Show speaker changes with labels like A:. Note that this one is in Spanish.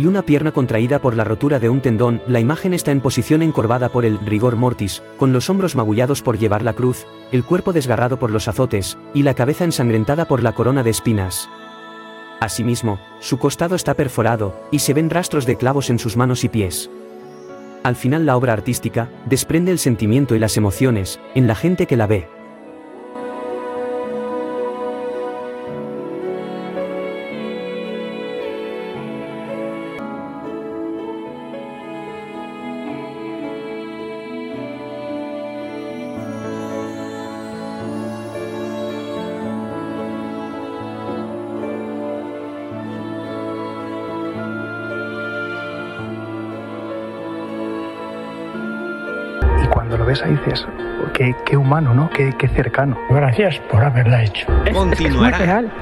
A: y una pierna contraída por la rotura de un tendón, la imagen está en posición encorvada por el rigor mortis, con los hombros magullados por llevar la cruz, el cuerpo desgarrado por los azotes, y la cabeza ensangrentada por la corona de espinas. Asimismo, su costado está perforado, y se ven rastros de clavos en sus manos y pies. Al final la obra artística, desprende el sentimiento y las emociones, en la gente que la ve.
B: Cuando lo ves ahí dices, qué, qué humano, ¿no? Qué, qué cercano.
C: Gracias por haberla hecho.
D: Continuará.
C: Es, es muy real.